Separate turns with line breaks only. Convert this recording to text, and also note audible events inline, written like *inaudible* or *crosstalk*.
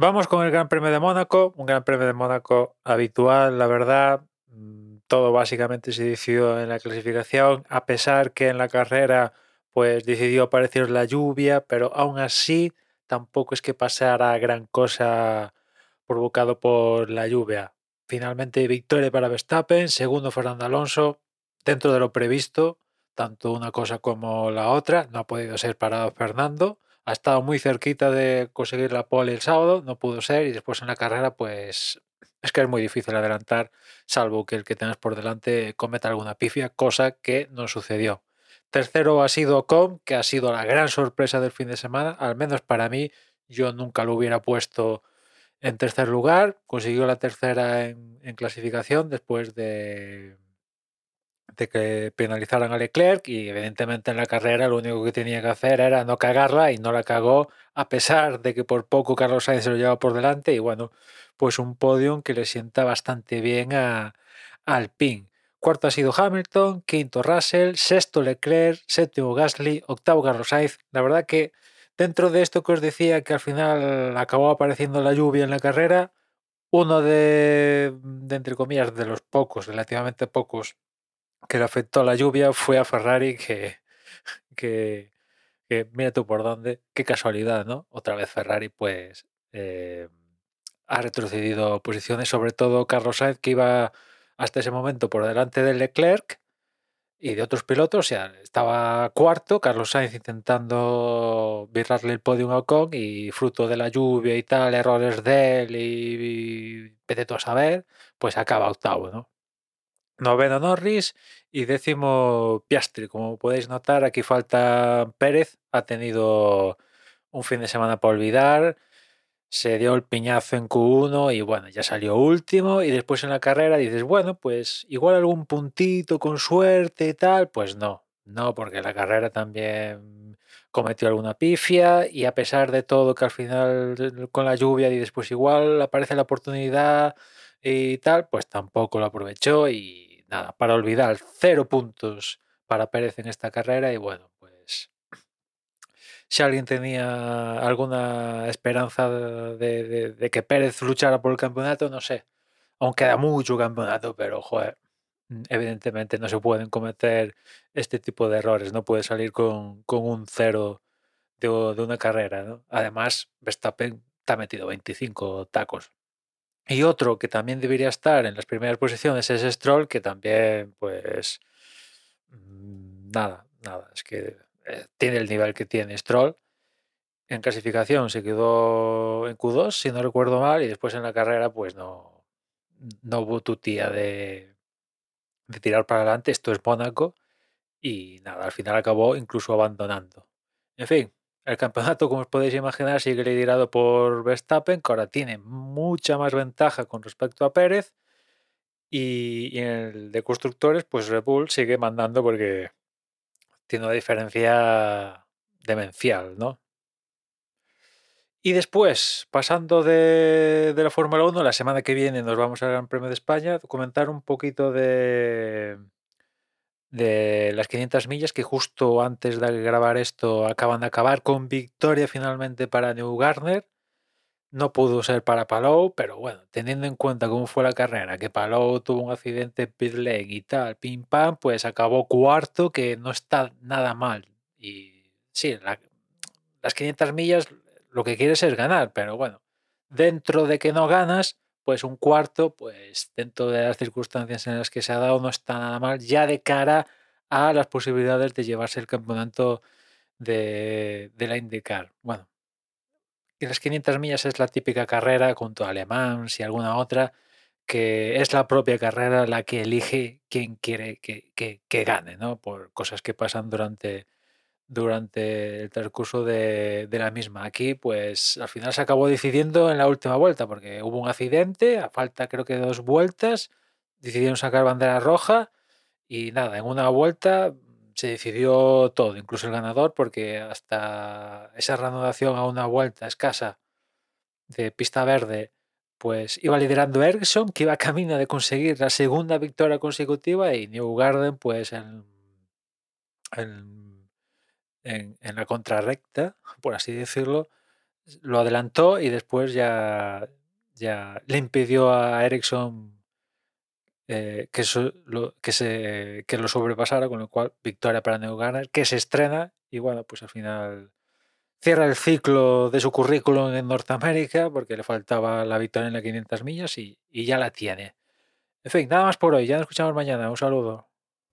Vamos con el Gran Premio de Mónaco, un Gran Premio de Mónaco habitual, la verdad. Mm, todo básicamente se decidió en la clasificación, a pesar que en la carrera pues decidió aparecer la lluvia, pero aún así tampoco es que pasara gran cosa provocado por la lluvia. Finalmente victoria para Verstappen, segundo Fernando Alonso, dentro de lo previsto, tanto una cosa como la otra, no ha podido ser parado Fernando ha estado muy cerquita de conseguir la pole el sábado, no pudo ser y después en la carrera pues es que es muy difícil adelantar, salvo que el que tengas por delante cometa alguna pifia, cosa que no sucedió. Tercero ha sido Com, que ha sido la gran sorpresa del fin de semana, al menos para mí, yo nunca lo hubiera puesto en tercer lugar, consiguió la tercera en clasificación después de de que penalizaran a Leclerc y evidentemente en la carrera lo único que tenía que hacer era no cagarla y no la cagó a pesar de que por poco Carlos Sainz se lo lleva por delante y bueno, pues un podium que le sienta bastante bien a, Alpine. Cuarto ha sido Hamilton, quinto Russell, sexto Leclerc, séptimo Gasly, octavo Carlos Sainz. La verdad que dentro de esto que os decía que al final acabó apareciendo la lluvia en la carrera, uno de, de entre comillas, de los pocos, relativamente pocos que le afectó la lluvia fue a Ferrari que, que, mira tú por dónde, qué casualidad, ¿no? Otra vez Ferrari pues eh, ha retrocedido posiciones, sobre todo Carlos Sainz que iba hasta ese momento por delante de Leclerc y de otros pilotos, o sea, estaba cuarto, Carlos Sainz intentando virarle el podio a Ocon y fruto de la lluvia y tal, errores de él y, y a saber, pues acaba octavo, ¿no? Noveno Norris y décimo Piastri. Como podéis notar, aquí falta Pérez. Ha tenido un fin de semana para olvidar. Se dio el piñazo en Q1 y bueno, ya salió último. Y después en la carrera dices, bueno, pues igual algún puntito con suerte y tal. Pues no, no, porque la carrera también cometió alguna pifia y a pesar de todo que al final con la lluvia y después igual aparece la oportunidad y tal, pues tampoco lo aprovechó y nada, para olvidar, cero puntos para Pérez en esta carrera y bueno, pues si alguien tenía alguna esperanza de, que Pérez luchara por el campeonato, no sé, aún queda mucho campeonato, pero joder, evidentemente no se pueden cometer este tipo de errores, no puede salir con, un cero de, de, una carrera, ¿no? Además, Verstappen ha metido 25 tacos. Y otro que también debería estar en las primeras posiciones es Stroll, que también, pues, mm, nada, nada, es que eh, tiene el nivel que tiene Stroll. En clasificación se quedó en Q2, si no recuerdo mal, y después en la carrera, pues no, no hubo tu tía de, de tirar para adelante. Esto es Mónaco, y nada, al final acabó incluso abandonando. En fin, el campeonato, como os podéis imaginar, sigue liderado por Verstappen, que ahora tiene mucha más ventaja con respecto a Pérez. Y, en el de constructores, pues Red Bull sigue mandando porque tiene una diferencia demencial, ¿no? Y después, pasando de, de la Fórmula 1, la semana que viene nos vamos al Gran Premio de España, comentar un poquito de, de las 500 millas que justo antes de grabar esto acaban de acabar con victoria finalmente para New. No pudo ser para Palou, pero bueno, teniendo en cuenta cómo fue la carrera, que Palou tuvo un accidente en pit lane y tal, pim pam, pues acabó cuarto, que no está nada mal. Y sí, las 500 millas lo que quieres es ganar, pero bueno, dentro de que no ganas, pues un cuarto, pues dentro de las circunstancias en las que se ha dado no está nada mal, ya de cara a las posibilidades de llevarse el campeonato de, la IndyCar. Bueno, y las 500 millas es la típica carrera junto a Alemán y alguna otra, que es la propia carrera la que elige quién quiere que, que gane, ¿no? Por cosas que pasan durante durante el transcurso de, la misma. Aquí, pues al final se acabó decidiendo en la última vuelta, porque hubo un accidente, a falta creo que de dos vueltas, decidieron sacar bandera roja y nada, en una vuelta se decidió todo, incluso el ganador, porque hasta esa reanudación a una vuelta escasa de pista verde, pues iba liderando Ericsson, que iba *laughs* camino de conseguir la segunda victoria consecutiva y New Garden, pues en, en la contrarrecta, por así decirlo, lo adelantó y después ya, ya le impidió a Ericsson eh, que, lo, que, se, que lo sobrepasara, con lo cual victoria para New que se estrena y bueno, pues al final cierra el ciclo de su currículum en Norteamérica porque le faltaba la victoria en las 500 millas y, y ya la tiene. En fin, nada más por hoy. Ya nos escuchamos mañana. Un saludo.